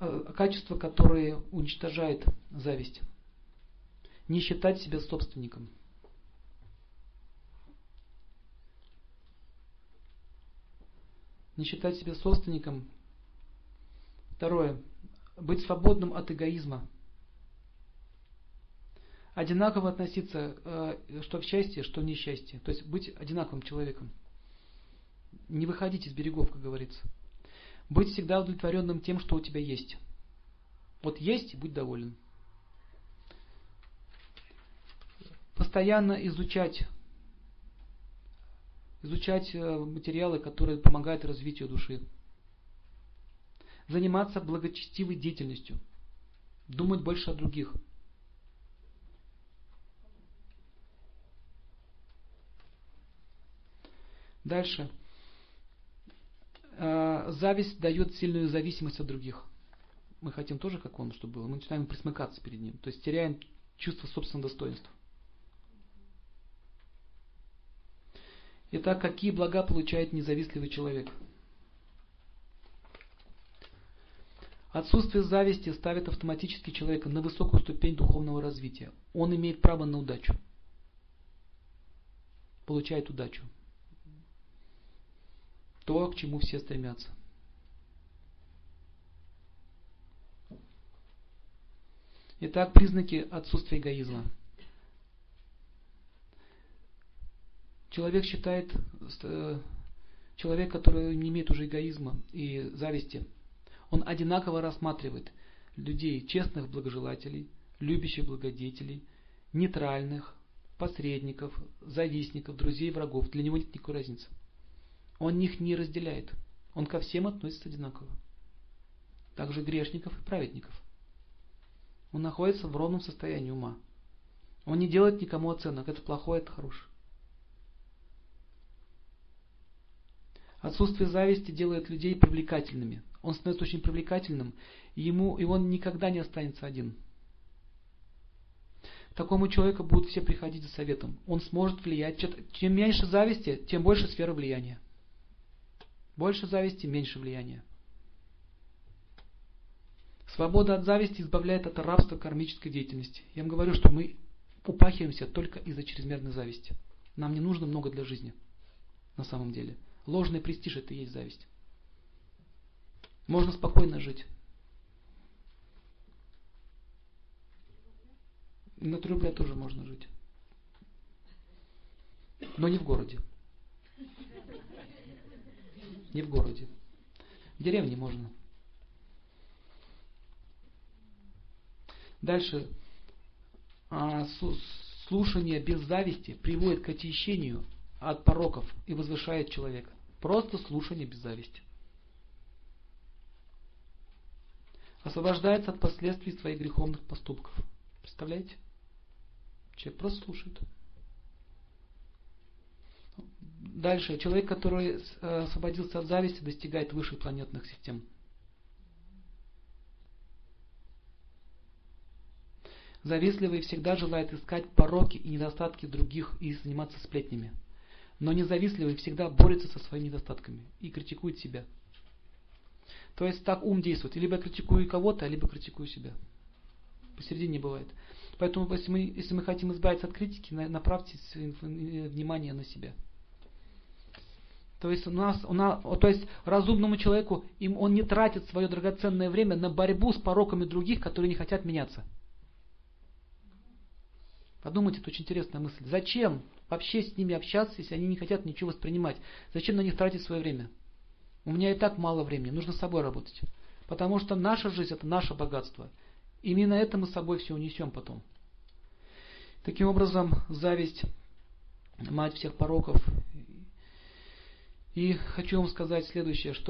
э, качества, которые уничтожают зависть. Не считать себя собственником. Не считать себя собственником. Второе. Быть свободным от эгоизма. Одинаково относиться э, что в счастье, что в несчастье. То есть быть одинаковым человеком. Не выходить из берегов, как говорится. Быть всегда удовлетворенным тем, что у тебя есть. Вот есть и будь доволен. Постоянно изучать, изучать э, материалы, которые помогают развитию души. Заниматься благочестивой деятельностью. Думать больше о других. Дальше. Зависть дает сильную зависимость от других. Мы хотим тоже, как он, чтобы было. Мы начинаем присмыкаться перед ним. То есть теряем чувство собственного достоинства. Итак, какие блага получает независтливый человек? Отсутствие зависти ставит автоматически человека на высокую ступень духовного развития. Он имеет право на удачу. Получает удачу то, к чему все стремятся. Итак, признаки отсутствия эгоизма. Человек считает, э, человек, который не имеет уже эгоизма и зависти, он одинаково рассматривает людей, честных благожелателей, любящих благодетелей, нейтральных, посредников, завистников, друзей, врагов. Для него нет никакой разницы. Он их не разделяет. Он ко всем относится одинаково. Также грешников и праведников. Он находится в ровном состоянии ума. Он не делает никому оценок. Это плохое, это хорошее. Отсутствие зависти делает людей привлекательными. Он становится очень привлекательным, и, ему, и он никогда не останется один. К такому человеку будут все приходить за советом. Он сможет влиять. Чем меньше зависти, тем больше сфера влияния. Больше зависти, меньше влияния. Свобода от зависти избавляет от рабства кармической деятельности. Я вам говорю, что мы упахиваемся только из-за чрезмерной зависти. Нам не нужно много для жизни. На самом деле. Ложный престиж это и есть зависть. Можно спокойно жить. На 3 рубля тоже можно жить. Но не в городе. Не в городе. В деревне можно. Дальше. А, слушание без зависти приводит к очищению от пороков и возвышает человека. Просто слушание без зависти. Освобождается от последствий своих греховных поступков. Представляете? Человек просто слушает. Дальше. Человек, который э, освободился от зависти, достигает высших планетных систем. Завистливый всегда желает искать пороки и недостатки других и заниматься сплетнями. Но независтливый всегда борется со своими недостатками и критикует себя. То есть так ум действует. Либо я критикую кого-то, либо критикую себя. Посередине не бывает. Поэтому если мы, если мы хотим избавиться от критики, направьте внимание на себя. То есть у нас, у нас, то есть разумному человеку им он не тратит свое драгоценное время на борьбу с пороками других, которые не хотят меняться. Подумайте, это очень интересная мысль. Зачем вообще с ними общаться, если они не хотят ничего воспринимать? Зачем на них тратить свое время? У меня и так мало времени, нужно с собой работать. Потому что наша жизнь это наше богатство. Именно это мы с собой все унесем потом. Таким образом, зависть, мать всех пороков, и хочу вам сказать следующее, что